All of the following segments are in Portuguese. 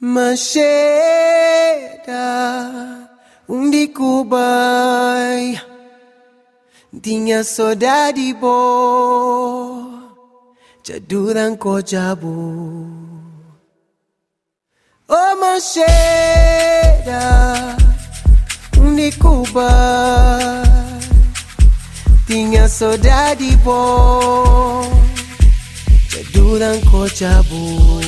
Macheda, onde Cubai tinha saudade boa, já duram cojabu. Oh, Macheda, onde Cubai tinha saudade boa, já duram cojabu.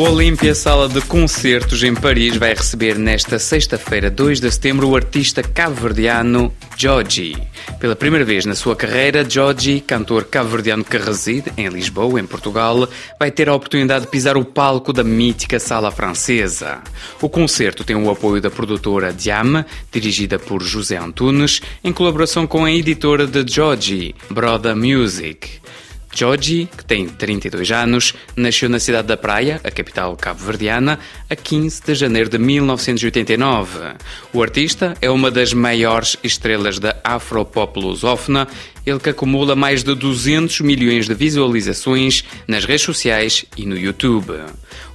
O Olímpia Sala de Concertos em Paris vai receber nesta sexta-feira, 2 de setembro, o artista cabo-verdiano Joji. Pela primeira vez na sua carreira, Joji, cantor cabo-verdiano que reside em Lisboa, em Portugal, vai ter a oportunidade de pisar o palco da mítica Sala Francesa. O concerto tem o apoio da produtora Diam, dirigida por José Antunes, em colaboração com a editora de Joji, Broda Music. Joji, que tem 32 anos, nasceu na cidade da Praia, a capital cabo-verdiana, a 15 de janeiro de 1989. O artista é uma das maiores estrelas da afropop lusófona, ele que acumula mais de 200 milhões de visualizações nas redes sociais e no YouTube.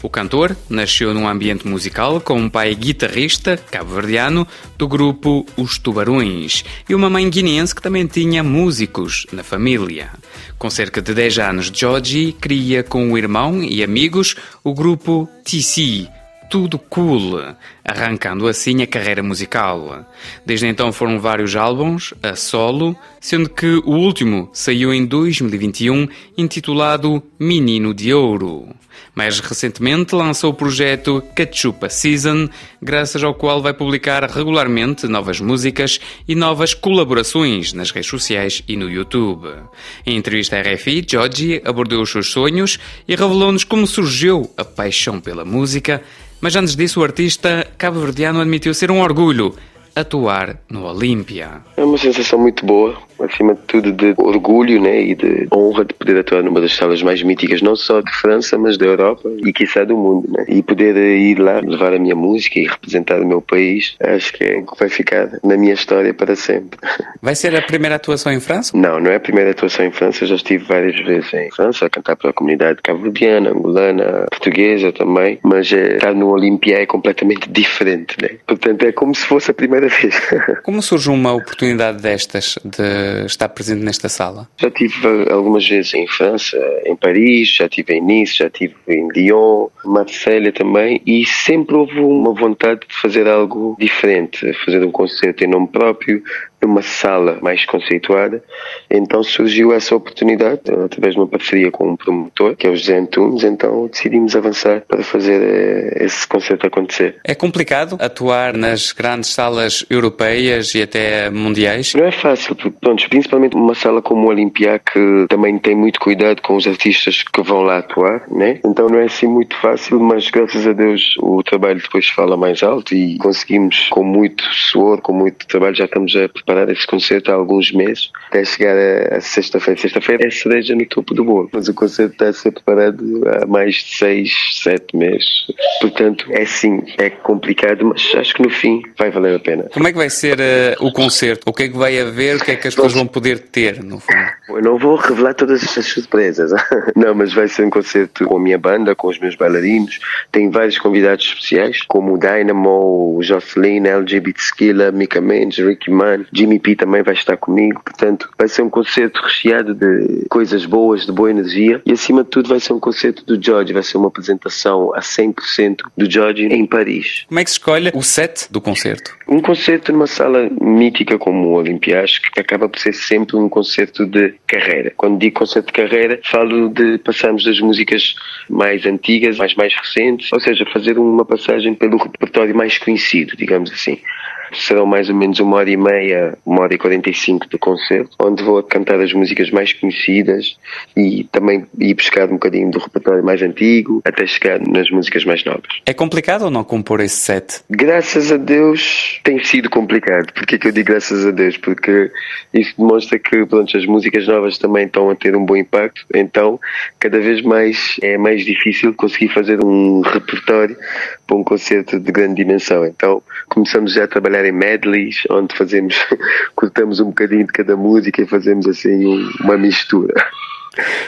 O cantor nasceu num ambiente musical com um pai guitarrista cabo-verdiano do grupo Os Tubarões e uma mãe guineense que também tinha músicos na família. Com cerca de 10 anos, Joji cria com o irmão e amigos o grupo TC, tudo cool, arrancando assim a carreira musical. Desde então foram vários álbuns a solo, sendo que o último saiu em 2021, intitulado Menino de Ouro. Mais recentemente lançou o projeto Cachupa Season, graças ao qual vai publicar regularmente novas músicas e novas colaborações nas redes sociais e no YouTube. Em entrevista à RFI, Joji abordou os seus sonhos e revelou-nos como surgiu a paixão pela música mas antes disso, o artista cabo-verdiano admitiu ser um orgulho atuar no Olímpia. É uma sensação muito boa, acima de tudo de orgulho né, e de honra de poder atuar numa das salas mais míticas, não só de França, mas da Europa e quiçá do mundo. Né? E poder ir lá levar a minha música e representar o meu país, acho que é o que vai ficar na minha história para sempre. Vai ser a primeira atuação em França? Não, não é a primeira atuação em França, já estive várias vezes em França a cantar para a comunidade cabo-verdiana, angolana, portuguesa também, mas é, estar no Olimpia é completamente diferente, né? Portanto, é como se fosse a primeira vez. Como surge uma oportunidade destas de estar presente nesta sala? Já tive algumas vezes em França, em Paris, já tive em Nice, já tive em Lyon, Marselha também, e sempre houve uma vontade de fazer algo diferente, fazer um concerto em nome próprio, numa sala mais conceituada. Então surgiu essa oportunidade, através de uma parceria com um promotor, que é o José Antunes, então decidimos avançar para fazer eh, esse concerto acontecer. É complicado atuar nas grandes salas europeias e até mundiais? Não é fácil, pronto, principalmente uma sala como o Olimpia, que também tem muito cuidado com os artistas que vão lá atuar, né? Então não é assim muito fácil, mas graças a Deus o trabalho depois fala mais alto e conseguimos, com muito suor, com muito trabalho, já estamos a preparar esse concerto há alguns meses, até chegar a, a sexta-feira. Sexta-feira é cereja no topo do bolo, mas o concerto está a ser preparado há mais de seis, sete meses. Portanto, é sim, é complicado, mas acho que no fim vai valer a pena. Como é que vai ser eh, o concerto? O que é que vai haver? O que é que as pessoas vão poder ter, no fundo? Eu não vou revelar todas as surpresas. Não, mas vai ser um concerto com a minha banda, com os meus bailarinos. Tem vários convidados especiais, como o Dynamo, o Jocelyn, LGBT Skilla, Mika Mendes, Ricky Man, Jimmy P também vai estar comigo. Portanto, vai ser um concerto recheado de coisas boas, de boa energia. E acima de tudo vai ser um concerto do George. Vai ser uma apresentação a 100% do George em Paris. Como é que se escolhe o set do concerto? Um concerto numa sala mítica como o Olympia, acho que acaba por ser sempre um concerto de carreira. Quando digo concerto de carreira, falo de passarmos das músicas mais antigas às mais recentes, ou seja, fazer uma passagem pelo repertório mais conhecido, digamos assim. Serão mais ou menos uma hora e meia, uma hora e quarenta e cinco de concerto, onde vou cantar as músicas mais conhecidas e também ir buscar um bocadinho do repertório mais antigo, até chegar nas músicas mais novas. É complicado ou não compor esse set? Graças a Deus tem sido complicado. Porquê que eu digo graças a Deus? Porque isso demonstra que pronto, as músicas novas também estão a ter um bom impacto, então cada vez mais é mais difícil conseguir fazer um repertório para um concerto de grande dimensão. Então começamos já a trabalhar em medleys, onde fazemos, cortamos um bocadinho de cada música e fazemos assim uma mistura.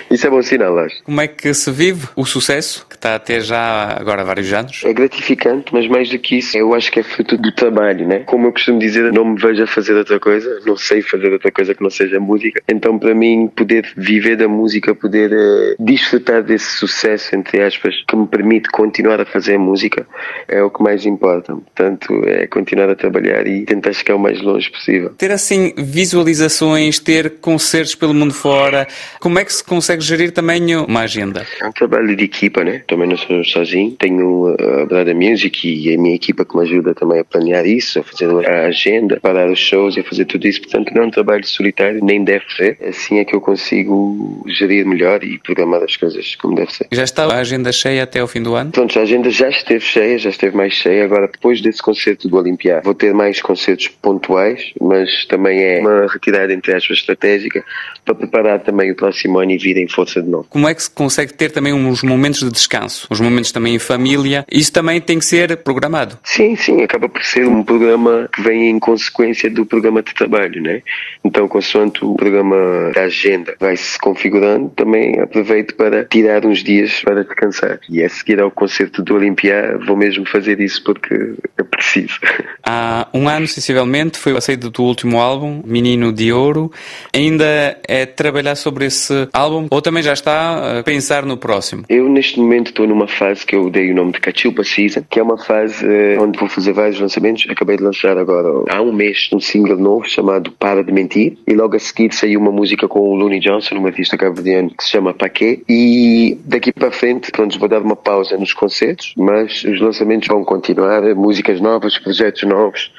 Isso é bom sinal, acho. Como é que se vive o sucesso, que está até já agora há vários anos? É gratificante, mas mais do que isso, eu acho que é fruto do trabalho, né? Como eu costumo dizer, não me vejo a fazer outra coisa, não sei fazer outra coisa que não seja música. Então, para mim, poder viver da música, poder uh, desfrutar desse sucesso, entre aspas, que me permite continuar a fazer música, é o que mais importa. Portanto, é continuar a trabalhar e tentar chegar o mais longe possível. Ter assim visualizações, ter concertos pelo mundo fora, como é que se consegue gerir também uma agenda? É um trabalho de equipa, né? Também não sou sozinho. Tenho a Brada Music e a minha equipa que me ajuda também a planear isso, a fazer a agenda, parar os shows e a fazer tudo isso. Portanto, não é um trabalho solitário, nem deve ser. Assim é que eu consigo gerir melhor e programar as coisas como deve ser. Já está a agenda cheia até ao fim do ano? Pronto, a agenda já esteve cheia, já esteve mais cheia. Agora, depois desse concerto do Olimpiar, vou ter mais concertos pontuais, mas também é uma retirada, entre aspas, estratégica para preparar também o próximo ano e vir em força de novo. Como é que se consegue ter também uns momentos de descanso, uns momentos também em família? Isso também tem que ser programado. Sim, sim, acaba por ser um programa que vem em consequência do programa de trabalho, né? Então, consoante o programa da agenda vai se configurando, também aproveito para tirar uns dias para descansar. E a seguir ao concerto do Olimpiá, vou mesmo fazer isso porque é preciso. Há um ano, sensivelmente, foi a saída do último álbum, Menino de Ouro. Ainda é trabalhar sobre esse álbum ou também já está a pensar no próximo? Eu, neste momento, estou numa fase que eu dei o nome de Cachupa Season, que é uma fase uh, onde vou fazer vários lançamentos. Acabei de lançar agora, há um mês, um single novo chamado Para de Mentir, e logo a seguir saiu uma música com o Looney Johnson, um artista cabo-verdiano que se chama Paquet, e daqui para frente, pronto, vou dar uma pausa nos concertos, mas os lançamentos vão continuar, músicas novas, projetos novos.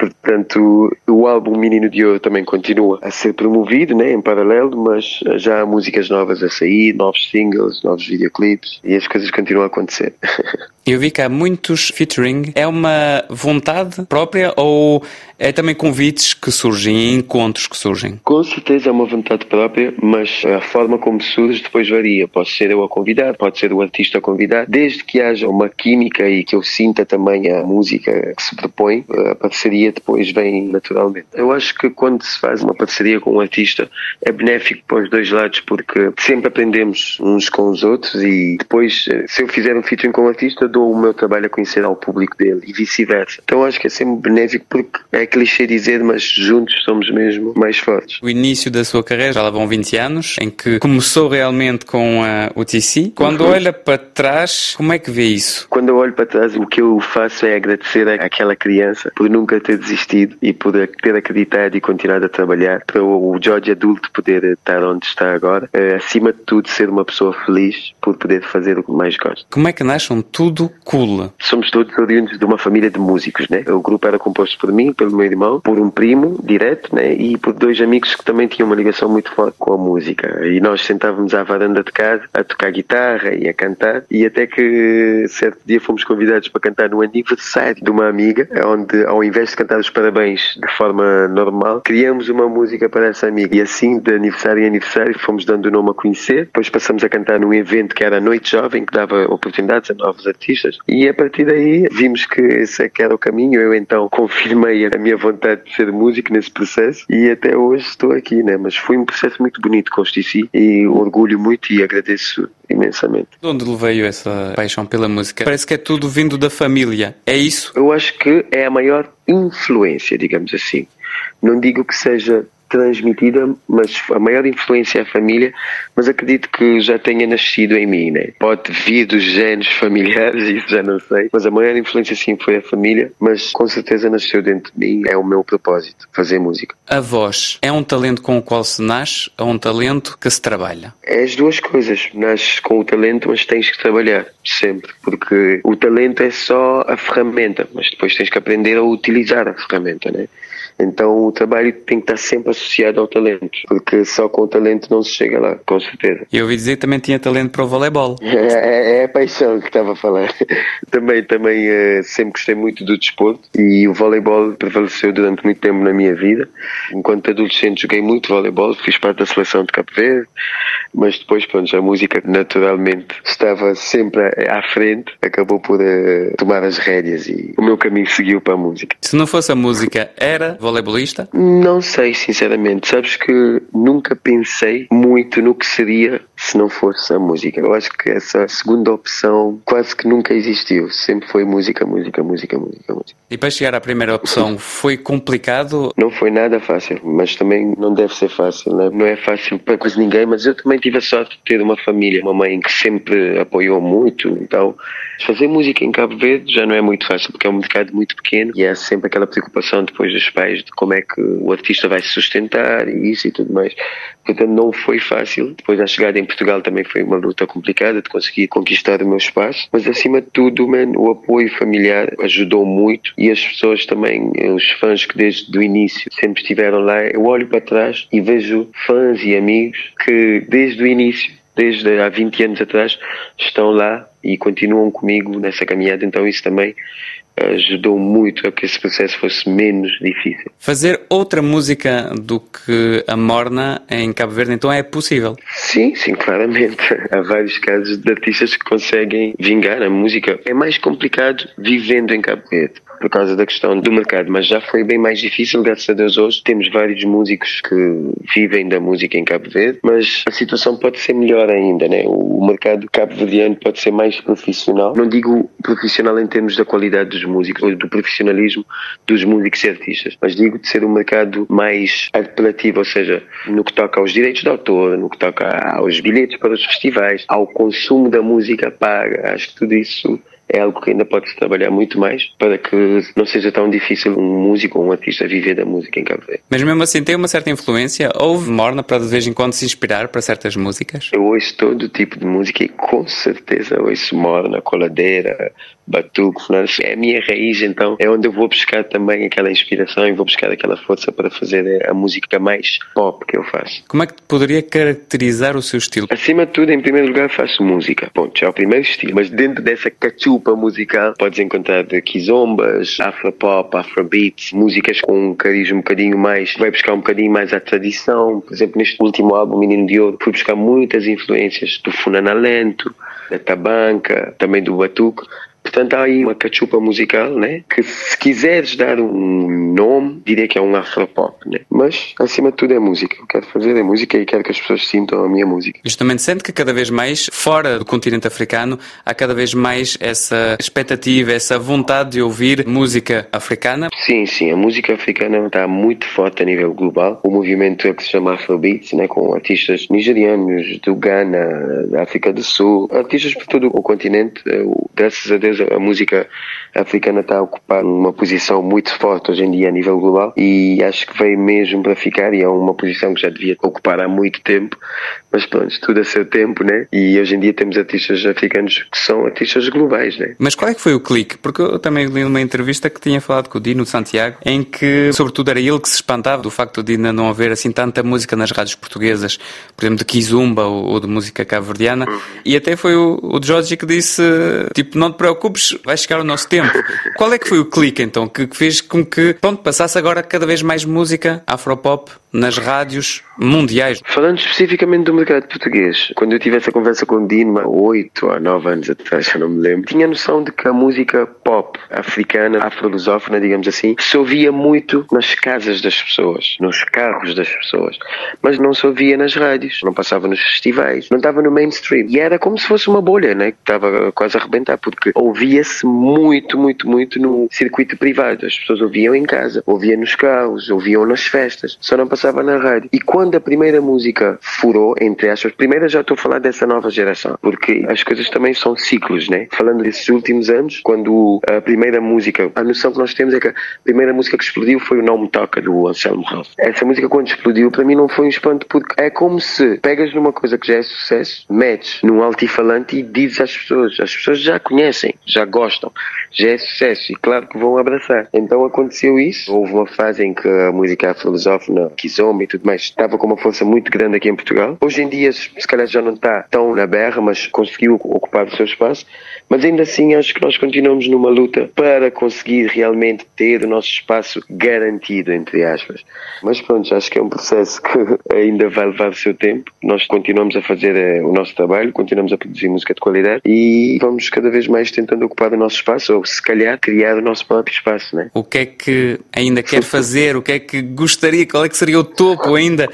Portanto, o álbum Menino de Ouro também continua a ser promovido, né, em paralelo, mas já há músicas novas a sair, novos singles, novos videoclipes e as coisas continuam a acontecer. Eu vi que há muitos featuring. É uma vontade própria ou é também convites que surgem, encontros que surgem? Com certeza é uma vontade própria, mas a forma como surge depois varia. Pode ser eu a convidar, pode ser o artista a convidar. Desde que haja uma química e que eu sinta também a música que se propõe, a parceria depois vem naturalmente. Eu acho que quando se faz uma parceria com um artista é benéfico para os dois lados porque sempre aprendemos uns com os outros e depois, se eu fizer um featuring com um artista, dou o meu trabalho a conhecer ao público dele e vice-versa. Então acho que é sempre benéfico porque é clichê dizer, mas juntos somos mesmo mais fortes. O início da sua carreira já lá vão 20 anos, em que começou realmente com a UTC. Quando uhum. olha para trás, como é que vê isso? Quando eu olho para trás, o que eu faço é agradecer àquela criança por nunca ter desistido e por ter acreditado e continuado a trabalhar para o George adulto poder estar onde está agora. É, acima de tudo, ser uma pessoa feliz por poder fazer o que mais gosta. Como é que nascem tudo cool? Somos todos oriundos de uma família de músicos, né? O grupo era composto por mim, pelo meu irmão, por um primo direto, né? E por dois amigos que também tinham uma ligação muito forte com a música. E nós sentávamos à varanda de casa a tocar guitarra e a cantar. E até que certo dia fomos convidados para cantar no aniversário de uma amiga, onde ao invés de cantar os parabéns de forma normal, criamos uma música para essa amiga. E assim, de aniversário em aniversário, fomos dando o nome a conhecer. Depois passamos a cantar num evento que era a Noite Jovem, que dava oportunidades a novos artistas. E a partir daí vimos que esse é que era o caminho. Eu então confirmei a minha vontade de ser músico nesse processo e até hoje estou aqui, né? Mas foi um processo muito bonito com e orgulho muito e agradeço imensamente. De onde lhe veio essa paixão pela música? Parece que é tudo vindo da família. É isso? Eu acho que é a maior influência, digamos assim. Não digo que seja transmitida, mas a maior influência é a família, mas acredito que já tenha nascido em mim, né? Pode vir dos genes familiares, isso já não sei, mas a maior influência sim foi a família, mas com certeza nasceu dentro de mim, é o meu propósito, fazer música. A voz é um talento com o qual se nasce ou um talento que se trabalha? É as duas coisas, nasces com o talento, mas tens que trabalhar, sempre, porque o talento é só a ferramenta, mas depois tens que aprender a utilizar a ferramenta, né? Então o trabalho tem que estar sempre associado ao talento, porque só com o talento não se chega lá, com certeza. E eu ouvi dizer que também tinha talento para o voleibol. É, é, é a paixão que estava a falar. também também uh, sempre gostei muito do desporto e o voleibol prevaleceu durante muito tempo na minha vida. Enquanto adolescente joguei muito voleibol, fiz parte da seleção de Cabo Verde, mas depois, pronto, a música naturalmente estava sempre à frente, acabou por uh, tomar as rédeas e o meu caminho seguiu para a música. Se não fosse a música, era voleibolista? Não sei, sinceramente. Sabes que nunca pensei muito no que seria se não fosse a música. Eu acho que essa segunda opção quase que nunca existiu. Sempre foi música, música, música, música, música. E para chegar à primeira opção foi complicado? Não foi nada fácil, mas também não deve ser fácil, né? não é fácil para quase ninguém, mas eu também tive a sorte de ter uma família, uma mãe que sempre apoiou muito, então fazer música em Cabo Verde já não é muito fácil, porque é um mercado muito pequeno e há sempre aquela preocupação depois dos pais de como é que o artista vai se sustentar e isso e tudo mais. Portanto, não foi fácil. Depois, a chegada em Portugal também foi uma luta complicada de conseguir conquistar o meu espaço, mas acima de tudo, man, o apoio familiar ajudou muito e as pessoas também, os fãs que desde o início sempre estiveram lá, eu olho para trás e vejo fãs e amigos que desde o início desde há 20 anos atrás estão lá e continuam comigo nessa caminhada, então isso também ajudou muito a que esse processo fosse menos difícil. Fazer outra música do que a Morna em Cabo Verde, então é possível? Sim, sim, claramente. Há vários casos de artistas que conseguem vingar a música. É mais complicado vivendo em Cabo Verde por causa da questão do mercado, mas já foi bem mais difícil, graças a Deus hoje temos vários músicos que vivem da música em Cabo Verde, mas a situação pode ser melhor ainda, né? O mercado cabo-verdiano pode ser mais profissional. Não digo profissional em termos da qualidade dos músicos ou do profissionalismo dos músicos e artistas, mas digo de ser um mercado mais apelativo, ou seja, no que toca aos direitos de autor, no que toca aos bilhetes para os festivais, ao consumo da música paga. Acho que tudo isso é algo que ainda pode-se trabalhar muito mais para que não seja tão difícil um músico ou um artista viver da música em Cabo Verde. Mas mesmo assim tem uma certa influência? Houve morna para de vez em quando se inspirar para certas músicas? Eu ouço todo tipo de música e com certeza ouço morna, coladeira, batuco, é a minha raiz, então é onde eu vou buscar também aquela inspiração e vou buscar aquela força para fazer a música mais pop que eu faço. Como é que poderia caracterizar o seu estilo? Acima de tudo, em primeiro lugar, faço música. Já é o primeiro estilo. Mas dentro dessa cachupa musical, podes encontrar kizombas, afropop, afrobeats, músicas com um cariz um bocadinho mais, vai buscar um bocadinho mais à tradição. Por exemplo, neste último álbum, Menino de Ouro, fui buscar muitas influências do Funanalento, da Tabanca, também do Batuque. Portanto, há aí uma cachupa musical, né? Que se quiseres dar um nome, diria que é um afropop, né? Mas, acima de tudo, é música. Eu quero fazer é música e quero que as pessoas sintam a minha música. Justamente, sente que cada vez mais, fora do continente africano, há cada vez mais essa expectativa, essa vontade de ouvir música africana? Sim, sim. A música africana está muito forte a nível global. O movimento é que se chama Afrobeats, né? Com artistas nigerianos, do Ghana, da África do Sul, artistas por todo o continente. Graças a Deus a música africana está a ocupar uma posição muito forte hoje em dia a nível global e acho que veio mesmo para ficar e é uma posição que já devia ocupar há muito tempo, mas pronto, tudo a seu tempo, né? E hoje em dia temos artistas africanos que são artistas globais, né? Mas qual é que foi o clique? Porque eu também li numa entrevista que tinha falado com o Dino Santiago, em que sobretudo era ele que se espantava do facto de ainda não haver assim tanta música nas rádios portuguesas, por exemplo, de Kizumba ou, ou de música cabo-verdiana, uhum. e até foi o, o Jorge que disse, tipo, não te preocupes, vai chegar o nosso tempo. Qual é que foi o clique então que fez com que pronto, passasse agora cada vez mais música afropop nas rádios mundiais? Falando especificamente do mercado português, quando eu tive essa conversa com o Dino há 8 ou 9 anos atrás, já não me lembro, tinha noção de que a música pop africana, afro-lusófona, digamos assim, se ouvia muito nas casas das pessoas, nos carros das pessoas, mas não se ouvia nas rádios, não passava nos festivais, não estava no mainstream. E era como se fosse uma bolha, né? que estava quase a arrebentar, porque ouvia-se muito muito, muito, no circuito privado. As pessoas ouviam em casa, ouviam nos carros, ouviam nas festas. Só não passavam passava na rádio. E quando a primeira música furou, entre aspas, primeiro já estou a falar dessa nova geração, porque as coisas também são ciclos, né? Falando desses últimos anos, quando a primeira música, a noção que nós temos é que a primeira música que explodiu foi o Não Me Toca do Anselmo Ralph. Essa música quando explodiu, para mim não foi um espanto, porque é como se pegas numa coisa que já é sucesso, metes num altifalante e dizes às pessoas, as pessoas já conhecem, já gostam, já é sucesso e claro que vão abraçar. Então aconteceu isso, houve uma fase em que a música afro-lusófona, kizomba e tudo mais, estava com uma força muito grande aqui em Portugal. Hoje em dia, se calhar já não está tão na berra, mas conseguiu ocupar o seu espaço. Mas ainda assim, acho que nós continuamos numa luta para conseguir realmente ter o nosso espaço garantido, entre aspas. Mas pronto, acho que é um processo que ainda vai levar o seu tempo. Nós continuamos a fazer eh, o nosso trabalho, continuamos a produzir música de qualidade e vamos cada vez mais tentando ocupar o nosso espaço, ou se calhar criar o nosso próprio espaço, né? O que é que ainda quer fazer? O que é que gostaria? Qual é que seria o topo ainda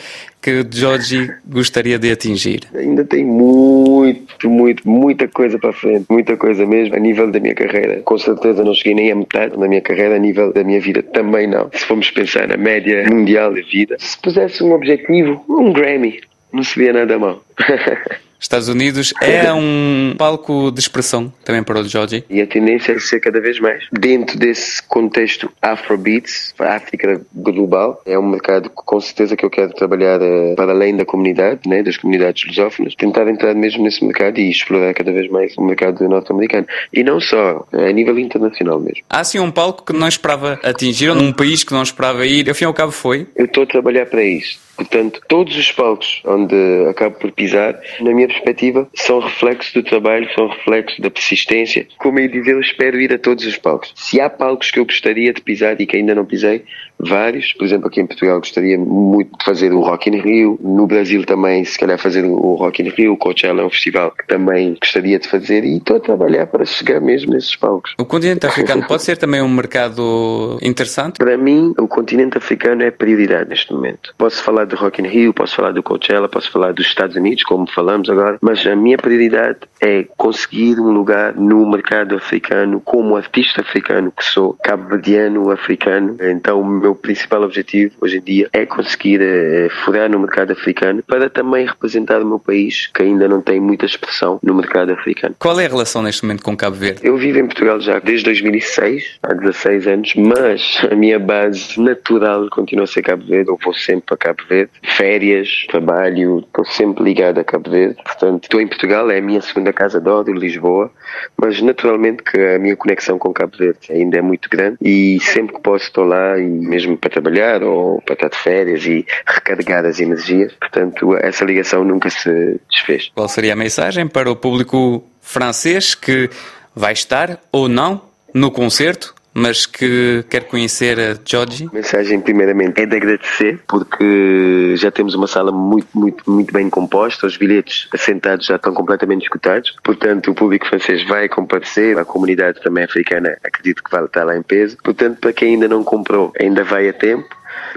que o Georgie gostaria de atingir? Ainda tem muito, muito, muita coisa para frente, muita coisa mesmo, a nível da minha carreira. Com certeza não cheguei nem a metade da minha carreira, a nível da minha vida também não. Se formos pensar na média mundial da vida, se pusesse um objetivo, um Grammy, não seria nada mal. Estados Unidos é um palco de expressão também para o Georgie. E a tendência é ser cada vez mais. Dentro desse contexto Afrobeats, África global, é um mercado que com certeza que eu quero trabalhar uh, para além da comunidade, né, das comunidades lusófonas, tentar entrar mesmo nesse mercado e explorar cada vez mais o mercado norte-americano. E não só, a nível internacional mesmo. Há sim um palco que não esperava atingir, um país que não esperava ir, e ao cabo foi? Eu estou a trabalhar para isso. Portanto, todos os palcos onde acabo por pisar, na minha perspectiva, são reflexos do trabalho, são reflexos da persistência. Como eu dizer, eu espero ir a todos os palcos. Se há palcos que eu gostaria de pisar e que ainda não pisei, vários. Por exemplo, aqui em Portugal gostaria muito de fazer o Rock in Rio. No Brasil também, se calhar, fazer o Rock in Rio. O Coachella é um festival que também gostaria de fazer e estou a trabalhar para chegar mesmo nesses palcos. O continente africano pode ser também um mercado interessante? Para mim, o continente africano é prioridade neste momento. Posso falar de Rock in Rio, posso falar do Coachella, posso falar dos Estados Unidos, como falamos agora, mas a minha prioridade é conseguir um lugar no mercado africano como artista africano que sou, cabo-verdiano, africano. Então, o meu principal objetivo hoje em dia é conseguir uh, furar no mercado africano para também representar o meu país, que ainda não tem muita expressão no mercado africano. Qual é a relação neste momento com Cabo Verde? Eu vivo em Portugal já desde 2006, há 16 anos, mas a minha base natural continua a ser Cabo Verde. Eu vou sempre para Cabo Verde, férias, trabalho, estou sempre ligado a Cabo Verde. Portanto, estou em Portugal, é a minha segunda casa de ódio, Lisboa, mas naturalmente que a minha conexão com Cabo Verde ainda é muito grande e sempre que posso estou lá e mesmo para trabalhar ou para estar de férias e recarregar as energias. Portanto, essa ligação nunca se desfez. Qual seria a mensagem para o público francês que vai estar ou não no concerto mas que quer conhecer a Georgie? A mensagem, primeiramente, é de agradecer, porque já temos uma sala muito, muito, muito bem composta, os bilhetes assentados já estão completamente escutados, portanto, o público francês vai comparecer, a comunidade também africana acredito que vai estar lá em peso, portanto, para quem ainda não comprou, ainda vai a tempo.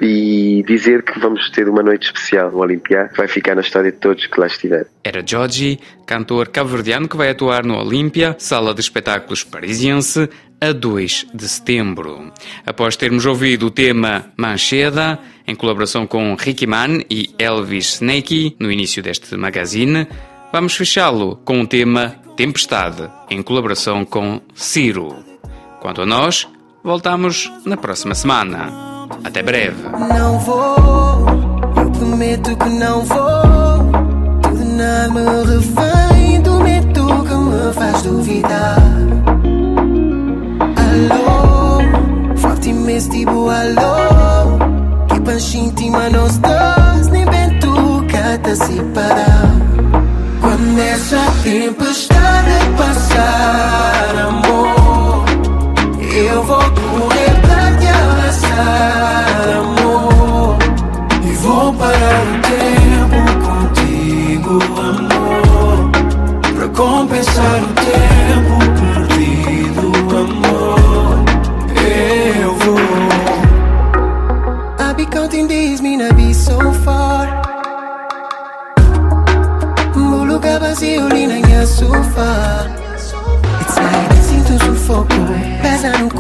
E dizer que vamos ter uma noite especial no Olympia, que vai ficar na história de todos que lá estiver. Era Georgie, cantor cabo-verdiano que vai atuar no Olympia, sala de espetáculos parisiense, a 2 de setembro. Após termos ouvido o tema Mancheda, em colaboração com Ricky Mann e Elvis Snakey, no início deste magazine, vamos fechá-lo com o tema Tempestade, em colaboração com Ciro. Quanto a nós, voltamos na próxima semana. Até breve. Não vou, eu prometo que não vou. Tudo nada me refém do medo que me faz duvidar. Alô, forte imenso tipo alô. Que pancha íntima nós dois, nem bem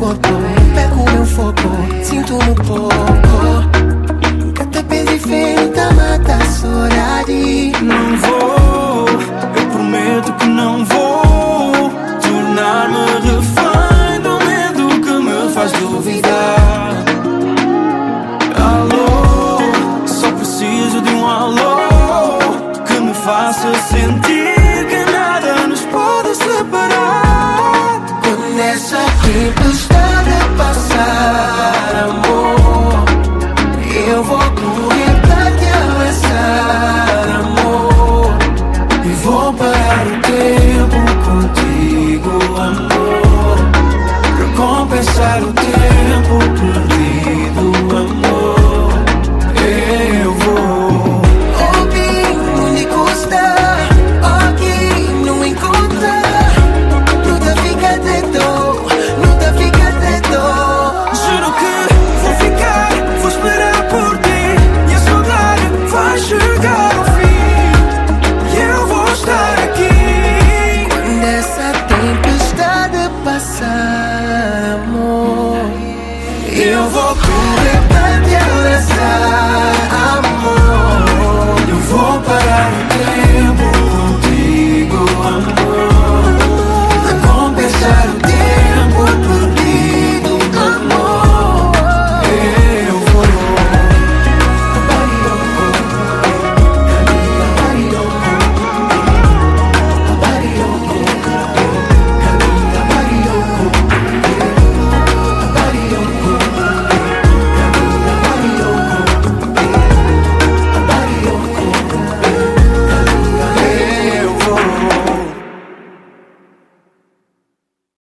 corpo, pego meu foco, sinto um pouco. Nunca te pedi feita, mata a saudade. Não vou, eu prometo que não vou tornar-me refém do medo que me faz duvidar. Alô, só preciso de um alô que me faça sentir. simples deve passar, amor. Eu vou correr pra te abraçar, amor. E vou parar o tempo contigo, amor. Pra compensar o tempo perdido, amor.